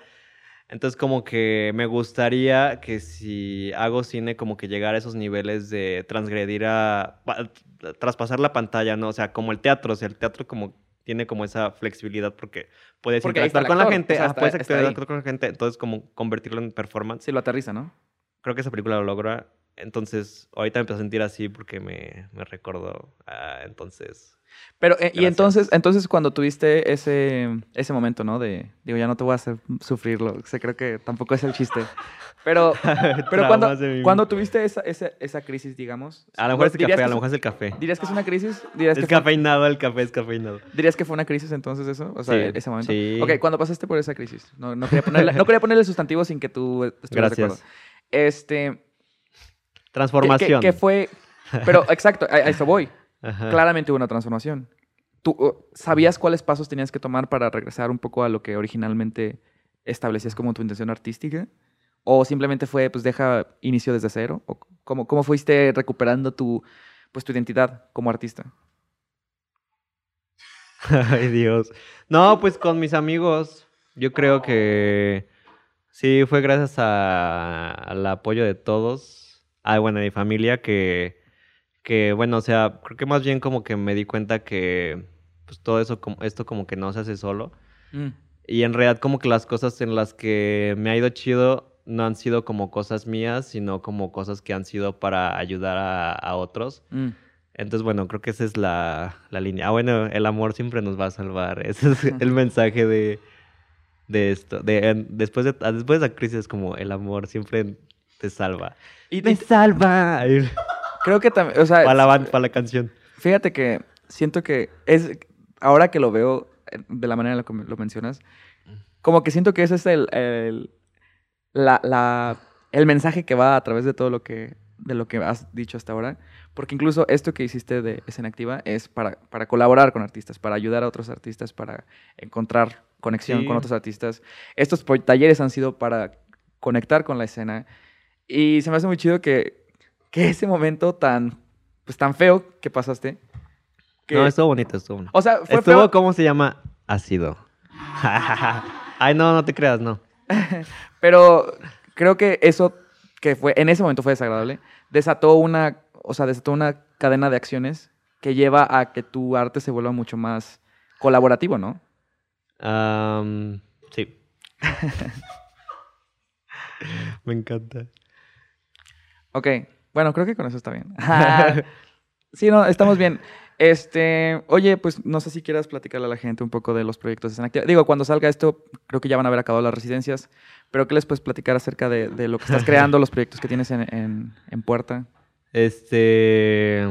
Entonces como que me gustaría que si hago cine como que llegar a esos niveles de transgredir a... pa- traspasar la pantalla, ¿no? O sea, como el teatro, o sea, el teatro como tiene como esa flexibilidad porque puedes Porque interactuar con la gente, o sea, ajá, está- puedes interactuar con la gente, entonces como convertirlo en performance. Sí, lo aterriza, ¿no? Creo que esa película lo logra. Entonces, ahorita me empecé a sentir así porque me, me recordó. ah, entonces, Pero, eh, y entonces, entonces cuando tuviste ese, ese momento, ¿no? De, digo, ya no te voy a hacer sufrirlo. O sea, creo que tampoco es el chiste. Pero, pero cuando, de cuando tuviste esa, esa, esa crisis, digamos... A lo mejor es el ¿dirías café, a lo mejor es el café. ¿Dirías que es una crisis? ¿Dirías, Es que fue, cafeinado, el café es cafeinado. ¿Dirías que fue una crisis entonces eso? O sea, Sí, ese momento. sí. Ok, cuando pasaste por esa crisis. No, no, quería, ponerle, no quería ponerle sustantivo sin que tú estuvieras de Gracias. acuerdo. Este... ¿qué- Transformación. ¿Qué, qué fue? Pero, exacto, a, a eso voy. Ajá. claramente hubo una transformación. ¿Tú sabías cuáles pasos tenías que tomar para regresar un poco a lo que originalmente establecías como tu intención artística? ¿O simplemente fue, pues deja inicio desde cero? ¿O cómo, cómo fuiste recuperando tu, pues, tu identidad como artista? Ay, Dios. No, pues con mis amigos. Yo creo que sí, fue gracias a- al apoyo de todos. Ah, bueno, de mi familia que, que, bueno, o sea, creo que más bien como que me di cuenta que pues todo eso, como, esto como que no se hace solo. Mm, Y en realidad como que las cosas en las que me ha ido chido no han sido como cosas mías, sino como cosas que han sido para ayudar a, a otros. mm. Entonces, bueno, creo que esa es la, la línea. Ah, bueno, el amor siempre nos va a salvar. Ese es el mensaje de, de esto. De, en- después, de, después de la crisis, como el amor siempre te salva. Y, ¡Me y salva! creo que también, o sea, Para la, ban- para la canción. Fíjate que siento que es, ahora que lo veo eh, de la manera en la que lo mencionas, como que siento que ese es el, el, la, la- el mensaje que va a través de todo lo que, de lo que has dicho hasta ahora. Porque incluso esto que hiciste de Escena Activa es para, para colaborar con artistas, para ayudar a otros artistas, para encontrar conexión Sí. con otros artistas. Estos talleres han sido para conectar con la escena. Y se me hace muy chido que, que ese momento tan, pues, tan feo que pasaste. que- No, estuvo bonito, estuvo bonito. o sea, fue Estuvo, feo. ¿cómo se llama? Ácido. Ay, no, no te creas, no. Pero creo que eso que fue, en ese momento fue desagradable, desató una, o sea, desató una cadena de acciones que lleva a que tu arte se vuelva mucho más colaborativo, ¿no? Sí. Me encanta. Ok, Bueno, creo que con eso está bien. Sí, no, estamos bien. Este, oye, pues no sé si quieras platicarle a la gente un poco de los proyectos de Escena Activa. Digo, cuando salga esto, creo que ya van a haber acabado las residencias, pero ¿qué les puedes platicar acerca de, de lo que estás creando, los proyectos que tienes en, en- en puerta? Este.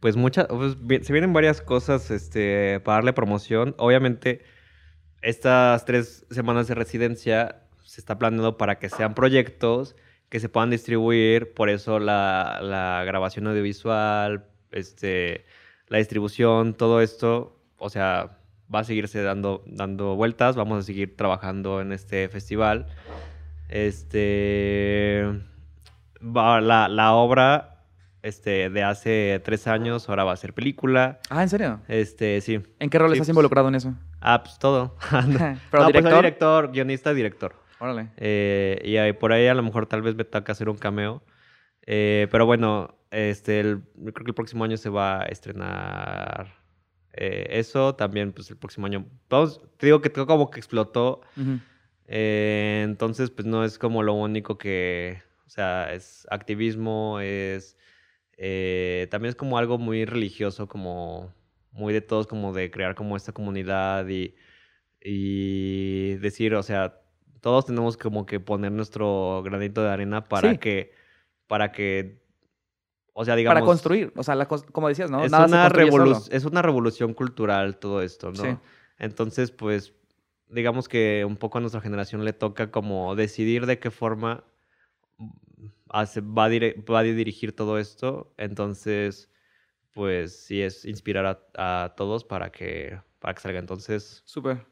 Pues muchas. pues, se vienen varias cosas este, para darle promoción. Obviamente, estas tres semanas de residencia se está planeando para que sean proyectos que se puedan distribuir. Por eso la, la grabación audiovisual, este, la distribución, todo esto. O sea, va a seguirse dando, dando vueltas. Vamos a seguir trabajando en este festival. Este. va- la, la obra este, de hace tres años ahora va a ser película. Ah, ¿en serio? Este, sí. ¿En qué rol Sí, estás pues, involucrado en eso? Ah, pues todo. Pero no, pues soy director. director, guionista, director. Órale. Eh, y ahí- por ahí a lo mejor tal vez me toca hacer un cameo. Eh, pero bueno, este, el- creo que el próximo año se va a estrenar eh, eso. También, pues el próximo año. Vamos, te digo que como que explotó. Entonces, pues no es como lo único que, o sea, es activismo, es, también es como algo muy religioso, como muy de todos, como de crear como esta comunidad y, y decir, o sea, todos tenemos como que poner nuestro granito de arena para Sí. que, para que, o sea, digamos... Para construir, o sea, la como decías, ¿no? Es, Nada una construye solo. revolu- es una revolución cultural todo esto, ¿no? Sí. Entonces, pues, digamos que un poco a nuestra generación le toca como decidir de qué forma hace- va, a dire- va a dirigir todo esto. Entonces, pues, sí es inspirar a, a todos para que, para que salga. Entonces, Súper.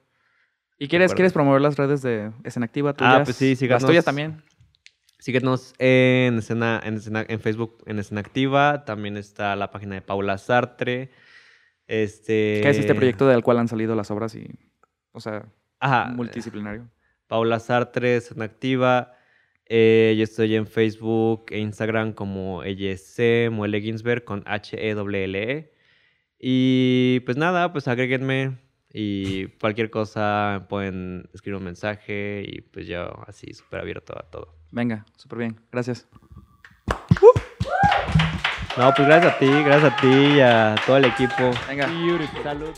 ¿Y quieres, quieres promover las redes de Escena Activa tuyas? Ah, pues sí, Las síganos. tuyas también. síguenos en, escena, en, escena- en Facebook, en Escena Activa. También está la página de Paula Sartre. Este... ¿Qué es este proyecto del cual han salido las obras y, o sea, Ajá, multidisciplinario? Paula Sartre, Escena Activa. Eh, yo estoy en Facebook e Instagram como EYC Muele Ginsberg con H-E-L-L-E. E. Y pues nada, pues agréguenme y cualquier cosa pueden escribir un mensaje y pues yo así súper abierto a todo. Venga, súper bien. Gracias. No, pues gracias a ti, gracias a ti y a todo el equipo. Venga. Salud.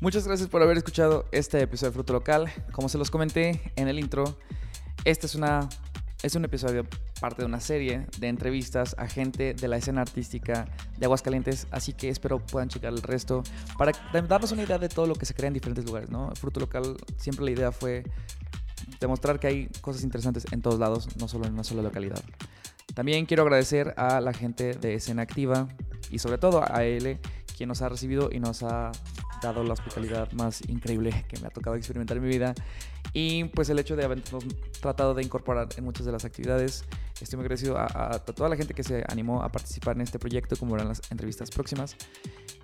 Muchas gracias por haber escuchado este episodio de Fruto Local. Como se los comenté en el intro, este es, una, es un episodio parte de una serie de entrevistas a gente de la escena artística de Aguascalientes, así que espero puedan checar el resto para darnos una idea de todo lo que se crea en diferentes lugares, ¿no? Fruto Local, siempre la idea fue demostrar que hay cosas interesantes en todos lados, no solo en una sola localidad. También quiero agradecer a la gente de Escena Activa y sobre todo a él, quien nos ha recibido y nos ha dado la hospitalidad más increíble que me ha tocado experimentar en mi vida. Y pues el hecho de habernos tratado de incorporar en muchas de las actividades. Estoy muy agradecido a, a- a toda la gente que se animó a participar en este proyecto, como verán las entrevistas próximas.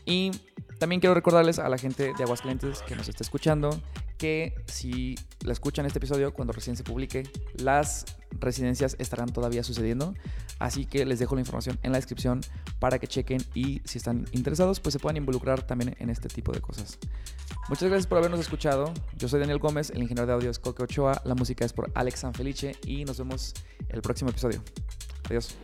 Y también quiero recordarles a la gente de Aguascalientes que nos está escuchando que si la escuchan este episodio cuando recién se publique, las residencias estarán todavía sucediendo. Así que les dejo la información en la descripción para que chequen y si están interesados, pues se puedan involucrar también en este tipo de cosas. Muchas gracias por habernos escuchado. Yo soy Daniel Gómez, el ingeniero de audio es Coque Ochoa, la música es por Alex Sanfelice y nos vemos el próximo episodio. Adiós.